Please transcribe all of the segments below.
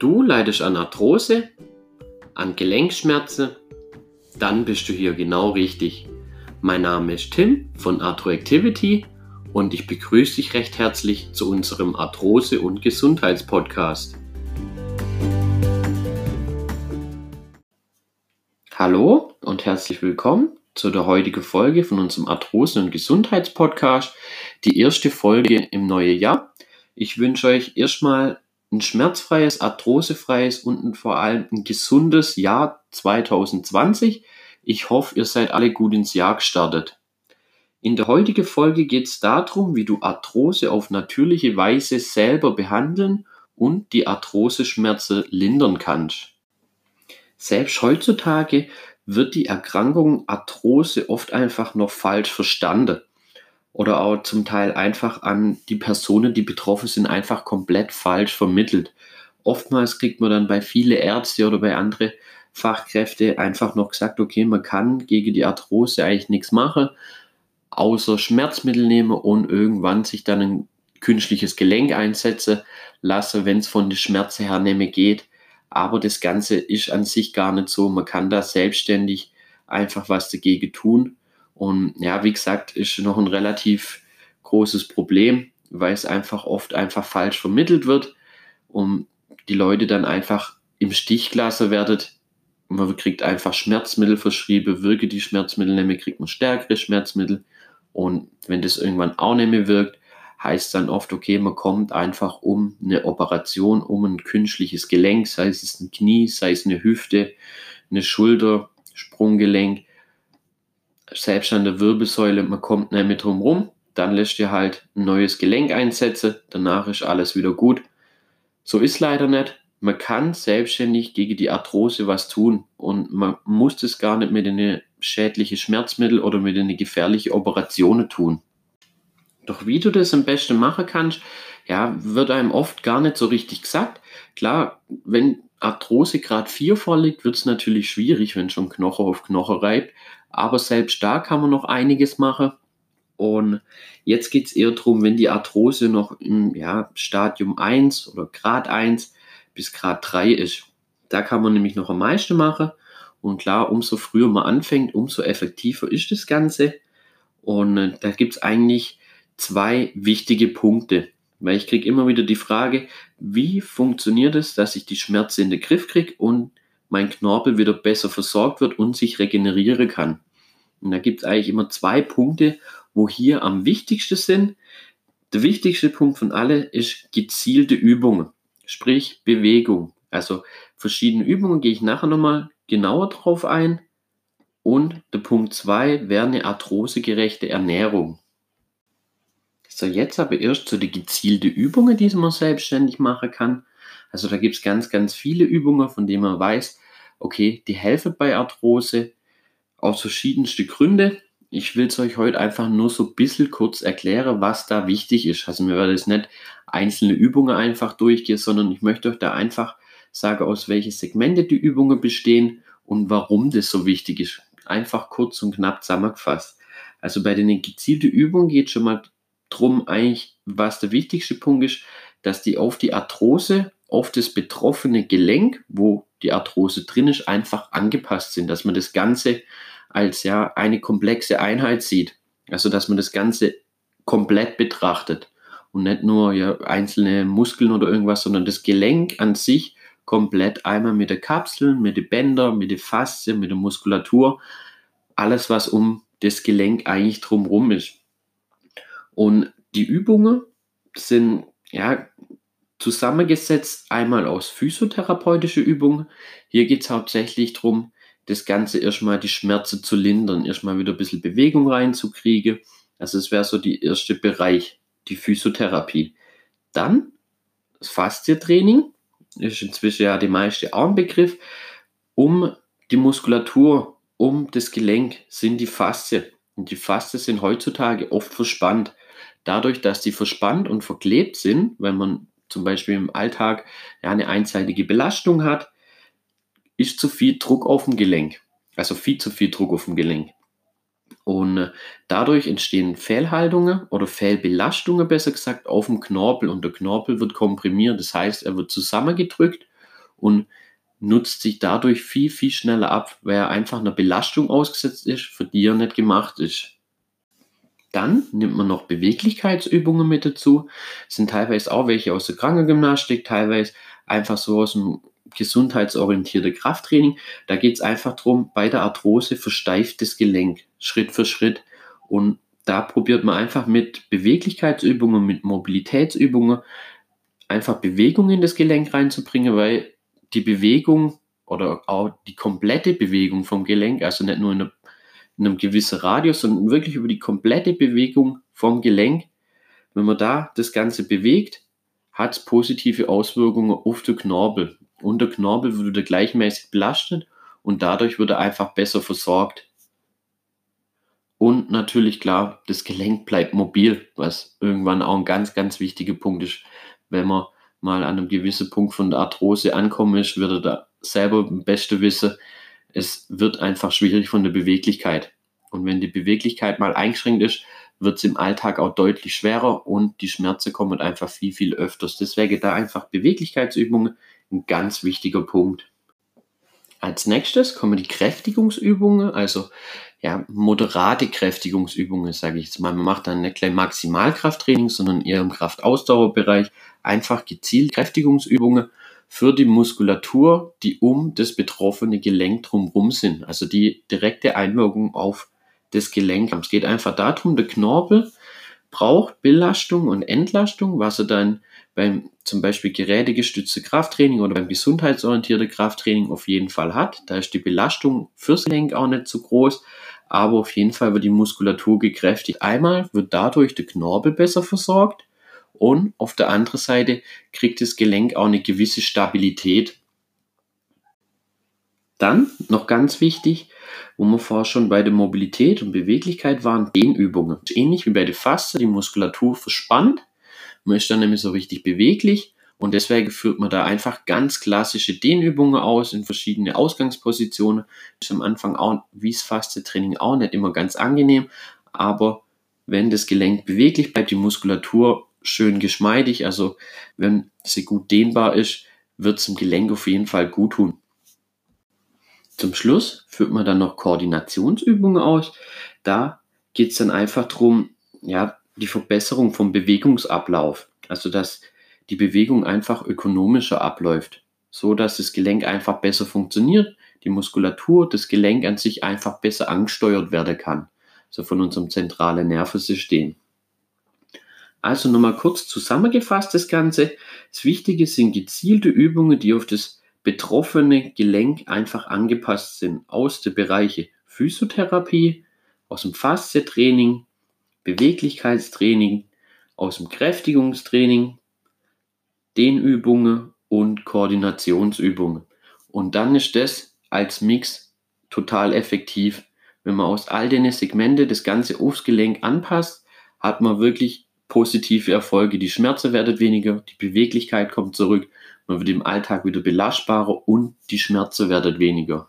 Du leidest an Arthrose, an Gelenkschmerzen, dann bist du hier genau richtig. Mein Name ist Tim von Arthroactivity und ich begrüße dich recht herzlich zu unserem Arthrose- und Gesundheitspodcast. Hallo und herzlich willkommen zu der heutigen Folge von unserem Arthrose- und Gesundheitspodcast, die erste Folge im neuen Jahr. Ich wünsche euch erstmal ein schmerzfreies, arthrosefreies und vor allem ein gesundes Jahr 2020. Ich hoffe, ihr seid alle gut ins Jahr gestartet. In der heutigen Folge geht es darum, wie du Arthrose auf natürliche Weise selber behandeln und die Arthroseschmerzen lindern kannst. Selbst heutzutage wird die Erkrankung Arthrose oft einfach noch falsch verstanden oder auch zum Teil einfach an die Personen, die betroffen sind, einfach komplett falsch vermittelt. Oftmals kriegt man dann bei viele Ärzte oder bei andere Fachkräfte einfach noch gesagt, okay, man kann gegen die Arthrose eigentlich nichts machen, außer Schmerzmittel nehmen und irgendwann sich dann ein künstliches Gelenk einsetzen lassen, wenn es von der Schmerze her mehr geht. Aber das Ganze ist an sich gar nicht so. Man kann da selbstständig einfach was dagegen tun. Und ja, wie gesagt, ist noch ein relativ großes Problem, weil es einfach oft einfach falsch vermittelt wird und die Leute dann einfach im Stich gelassen werden. Man kriegt einfach Schmerzmittel verschrieben, wirke die Schmerzmittel nicht kriegt man stärkere Schmerzmittel. Und wenn das irgendwann auch nicht mehr wirkt, heißt dann oft, okay, man kommt einfach um eine Operation, um ein künstliches Gelenk, sei es ein Knie, sei es eine Hüfte, eine Schulter, Sprunggelenk selbst an der Wirbelsäule, man kommt nicht mehr drum rum, dann lässt ihr halt ein neues Gelenk einsetzen, danach ist alles wieder gut. So ist leider nicht. Man kann selbstständig gegen die Arthrose was tun und man muss das gar nicht mit einem schädlichen Schmerzmittel oder mit einer gefährlichen Operation tun. Doch wie du das am besten machen kannst, ja, wird einem oft gar nicht so richtig gesagt. Klar, wenn Arthrose Grad 4 vorliegt, wird es natürlich schwierig, wenn schon Knochen auf Knochen reibt. Aber selbst da kann man noch einiges machen. Und jetzt geht es eher darum, wenn die Arthrose noch im ja, Stadium 1 oder Grad 1 bis Grad 3 ist. Da kann man nämlich noch am meisten machen. Und klar, umso früher man anfängt, umso effektiver ist das Ganze. Und äh, da gibt es eigentlich zwei wichtige Punkte. Weil ich kriege immer wieder die Frage, wie funktioniert es, dass ich die Schmerzen in den Griff kriege und mein Knorpel wieder besser versorgt wird und sich regenerieren kann. Und da gibt es eigentlich immer zwei Punkte, wo hier am wichtigsten sind. Der wichtigste Punkt von alle ist gezielte Übungen, sprich Bewegung. Also verschiedene Übungen gehe ich nachher nochmal genauer drauf ein. Und der Punkt zwei wäre eine arthrosegerechte Ernährung. So, jetzt aber erst zu den gezielten Übungen, die man selbstständig machen kann. Also da gibt es ganz, ganz viele Übungen, von denen man weiß, okay, die helfen bei Arthrose aus verschiedensten Gründen. Ich will es euch heute einfach nur so ein bisschen kurz erklären, was da wichtig ist. Also mir werde jetzt nicht einzelne Übungen einfach durchgehen, sondern ich möchte euch da einfach sagen, aus welchen Segmente die Übungen bestehen und warum das so wichtig ist. Einfach kurz und knapp zusammengefasst. Also bei den gezielten Übungen geht schon mal drum eigentlich, was der wichtigste Punkt ist, dass die auf die Arthrose, auf das betroffene Gelenk, wo die Arthrose drin ist, einfach angepasst sind, dass man das Ganze als ja eine komplexe Einheit sieht. Also dass man das Ganze komplett betrachtet und nicht nur ja, einzelne Muskeln oder irgendwas, sondern das Gelenk an sich komplett einmal mit der Kapsel, mit den Bändern, mit der Faszie, mit der Muskulatur, alles was um das Gelenk eigentlich drumherum ist. Und die Übungen sind ja zusammengesetzt einmal aus physiotherapeutische Übungen. Hier geht es hauptsächlich darum, das Ganze erstmal die Schmerzen zu lindern, erstmal wieder ein bisschen Bewegung reinzukriegen. Also es wäre so der erste Bereich, die Physiotherapie. Dann das Faszientraining, ist inzwischen ja die meiste Armbegriff, um die Muskulatur, um das Gelenk sind die Faszien. Und die Faszien sind heutzutage oft verspannt. Dadurch, dass die verspannt und verklebt sind, wenn man zum Beispiel im Alltag ja, eine einseitige Belastung hat, ist zu viel Druck auf dem Gelenk. Also viel zu viel Druck auf dem Gelenk. Und äh, dadurch entstehen Fehlhaltungen oder Fehlbelastungen, besser gesagt, auf dem Knorpel. Und der Knorpel wird komprimiert. Das heißt, er wird zusammengedrückt und nutzt sich dadurch viel, viel schneller ab, weil er einfach einer Belastung ausgesetzt ist, für die er nicht gemacht ist. Dann nimmt man noch Beweglichkeitsübungen mit dazu. Das sind teilweise auch welche aus der Krankengymnastik, teilweise einfach so aus dem gesundheitsorientierten Krafttraining. Da geht es einfach darum, bei der Arthrose versteift das Gelenk Schritt für Schritt. Und da probiert man einfach mit Beweglichkeitsübungen, mit Mobilitätsübungen einfach Bewegung in das Gelenk reinzubringen, weil die Bewegung oder auch die komplette Bewegung vom Gelenk, also nicht nur in, in einem gewissen Radius, sondern wirklich über die komplette Bewegung vom Gelenk, wenn man da das Ganze bewegt, hat es positive Auswirkungen auf den Knorpel. Und der Knorpel wird wieder gleichmäßig belastet und dadurch wird er einfach besser versorgt. Und natürlich klar, das Gelenk bleibt mobil, was irgendwann auch ein ganz, ganz wichtiger Punkt ist. Wenn man mal an einem gewissen Punkt von der Arthrose ankommen ist, wird er da selber am besten wissen, es wird einfach schwierig von der Beweglichkeit. Und wenn die Beweglichkeit mal eingeschränkt ist, wird es im Alltag auch deutlich schwerer und die Schmerzen kommen einfach viel, viel öfters. Deswegen da einfach Beweglichkeitsübungen ein ganz wichtiger Punkt. Als nächstes kommen die Kräftigungsübungen, also ja, moderate Kräftigungsübungen, sage ich jetzt mal. Man macht dann nicht gleich Maximalkrafttraining, sondern eher im Kraftausdauerbereich einfach gezielt Kräftigungsübungen für die Muskulatur, die um das betroffene Gelenk drumherum sind. Also die direkte Einwirkung auf des Gelenks. Es geht einfach darum, der Knorpel braucht Belastung und Entlastung, was er dann beim zum Beispiel gerätegestützte Krafttraining oder beim gesundheitsorientierte Krafttraining auf jeden Fall hat. Da ist die Belastung fürs Gelenk auch nicht so groß, aber auf jeden Fall wird die Muskulatur gekräftigt. Einmal wird dadurch der Knorpel besser versorgt und auf der anderen Seite kriegt das Gelenk auch eine gewisse Stabilität. Dann noch ganz wichtig, wo wir vorher schon bei der Mobilität und Beweglichkeit waren, Dehnübungen. Ähnlich wie bei der Faste, die Muskulatur verspannt. Man ist dann nämlich so richtig beweglich und deswegen führt man da einfach ganz klassische Dehnübungen aus in verschiedene Ausgangspositionen. Ist am Anfang auch, wie das Faste-Training auch, nicht immer ganz angenehm, aber wenn das Gelenk beweglich bleibt, die Muskulatur schön geschmeidig, also wenn sie gut dehnbar ist, wird es dem Gelenk auf jeden Fall gut tun. Zum Schluss führt man dann noch Koordinationsübungen aus. Da geht es dann einfach darum, ja, die Verbesserung vom Bewegungsablauf. Also, dass die Bewegung einfach ökonomischer abläuft, so dass das Gelenk einfach besser funktioniert, die Muskulatur, das Gelenk an sich einfach besser angesteuert werden kann. So von unserem zentralen Nervensystem. Also nochmal kurz zusammengefasst das Ganze. Das Wichtige sind gezielte Übungen, die auf das betroffene Gelenk einfach angepasst sind aus den Bereichen Physiotherapie, aus dem Faszientraining, Beweglichkeitstraining, aus dem Kräftigungstraining, Dehnübungen und Koordinationsübungen. Und dann ist das als Mix total effektiv. Wenn man aus all den Segmente das Ganze aufs Gelenk anpasst, hat man wirklich positive Erfolge. Die Schmerzen werden weniger, die Beweglichkeit kommt zurück man wird im Alltag wieder belastbarer und die Schmerzen werden weniger.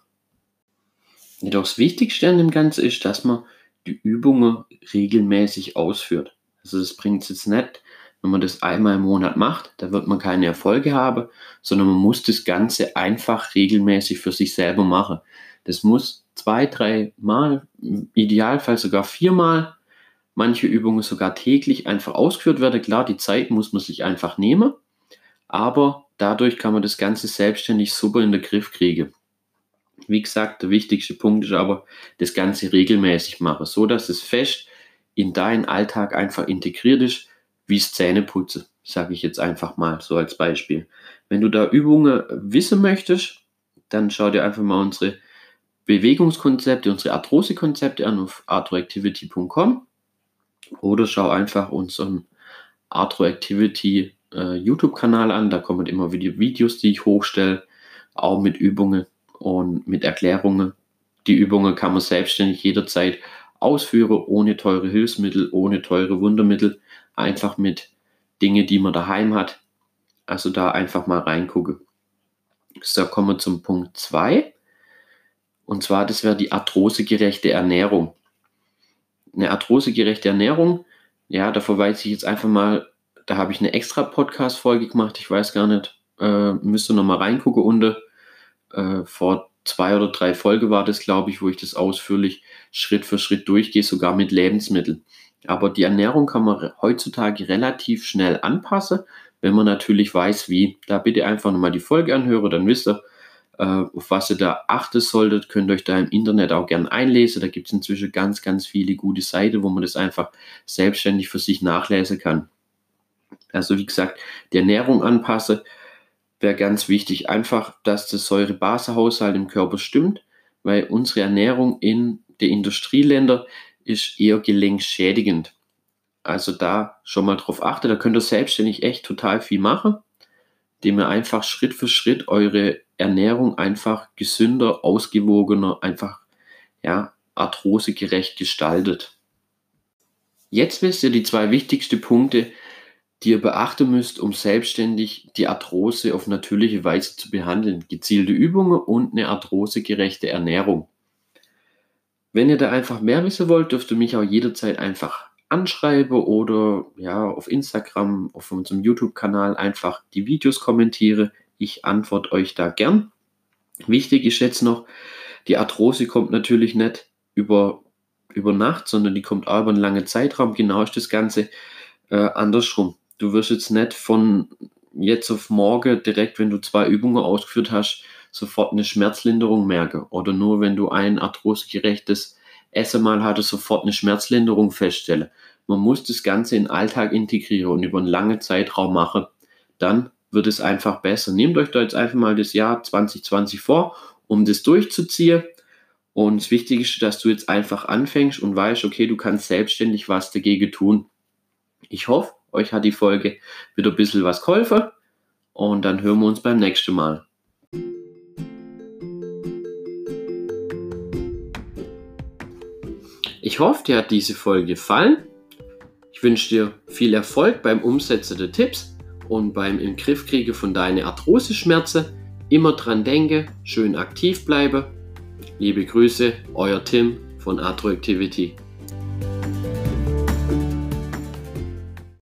Jedoch das Wichtigste an dem Ganzen ist, dass man die Übungen regelmäßig ausführt. Also das bringt es jetzt nicht, wenn man das einmal im Monat macht, da wird man keine Erfolge haben, sondern man muss das Ganze einfach regelmäßig für sich selber machen. Das muss zwei, drei Mal, im Idealfall sogar viermal, manche Übungen sogar täglich einfach ausgeführt werden. Klar, die Zeit muss man sich einfach nehmen, aber dadurch kann man das Ganze selbstständig super in den Griff kriegen. Wie gesagt, der wichtigste Punkt ist aber, das Ganze regelmäßig machen, so dass es fest in deinen Alltag einfach integriert ist, wie es Zähneputzen, sage ich jetzt einfach mal so als Beispiel. Wenn du da Übungen wissen möchtest, dann schau dir einfach mal unsere Bewegungskonzepte, unsere Arthrosekonzepte an auf arthroactivity.com oder schau einfach unseren Arthroactivity äh, YouTube-Kanal an. Da kommen immer wieder Videos, die ich hochstelle, auch mit Übungen und mit Erklärungen. Die Übungen kann man selbstständig jederzeit ausführen, ohne teure Hilfsmittel, ohne teure Wundermittel, einfach mit Dingen, die man daheim hat. Also da einfach mal reingucken. So, kommen wir zum Punkt 2. Und zwar, das wäre die arthrosegerechte Ernährung. Eine arthrosegerechte Ernährung, ja, da verweise ich jetzt einfach mal da habe ich eine extra Podcast-Folge gemacht. Ich weiß gar nicht, Äh, ihr nochmal reingucken unter. Äh, vor zwei oder drei Folgen war das, glaube ich, wo ich das ausführlich Schritt für Schritt durchgehe, sogar mit Lebensmitteln. Aber die Ernährung kann man heutzutage relativ schnell anpassen, wenn man natürlich weiß, wie. Da bitte einfach nochmal die Folge anhören, dann wisst ihr, auf was ihr da achten solltet. Könnt ihr euch da im Internet auch gern einlesen. Da gibt es inzwischen ganz, ganz viele gute Seiten, wo man das einfach selbstständig für sich nachlesen kann. Also wie gesagt, die Ernährung anpassen wäre ganz wichtig. Einfach, dass der Säurebasehaushalt im Körper stimmt, weil unsere Ernährung in den Industrieländern ist eher gelenkschädigend. Also da schon mal drauf achten, da könnt ihr selbstständig echt total viel machen, indem ihr einfach Schritt für Schritt eure Ernährung einfach gesünder, ausgewogener, einfach ja, arthrosegerecht gestaltet. Jetzt wisst ihr die zwei wichtigsten Punkte, die ihr beachten müsst, um selbstständig die Arthrose auf natürliche Weise zu behandeln. Gezielte Übungen und eine arthrosegerechte Ernährung. Wenn ihr da einfach mehr wissen wollt, dürft ihr mich auch jederzeit einfach anschreiben oder ja auf Instagram, auf unserem YouTube-Kanal einfach die Videos kommentiere. Ich antworte euch da gern. Wichtig ist jetzt noch, die Arthrose kommt natürlich nicht über, über Nacht, sondern die kommt auch über einen langen Zeitraum. Genau ist das Ganze äh, andersrum. Du wirst jetzt nicht von jetzt auf morgen direkt, wenn du zwei Übungen ausgeführt hast, sofort eine Schmerzlinderung merken. Oder nur wenn du ein arthrosegerechtes Essen mal hattest, sofort eine Schmerzlinderung feststellen. Man muss das Ganze in den Alltag integrieren und über einen langen Zeitraum machen. Dann wird es einfach besser. Nehmt euch da jetzt einfach mal das Jahr 2020 vor, um das durchzuziehen. Und das Wichtige ist, dass du jetzt einfach anfängst und weißt, okay, du kannst selbstständig was dagegen tun. Ich hoffe, euch hat die Folge wieder ein bisschen was geholfen. Und dann hören wir uns beim nächsten Mal. Ich hoffe, dir hat diese Folge gefallen. Ich wünsche dir viel Erfolg beim Umsetzen der Tipps und beim im von deinen Arthrose-Schmerzen. Immer dran denke, schön aktiv bleibe. Liebe Grüße, euer Tim von Arthroactivity.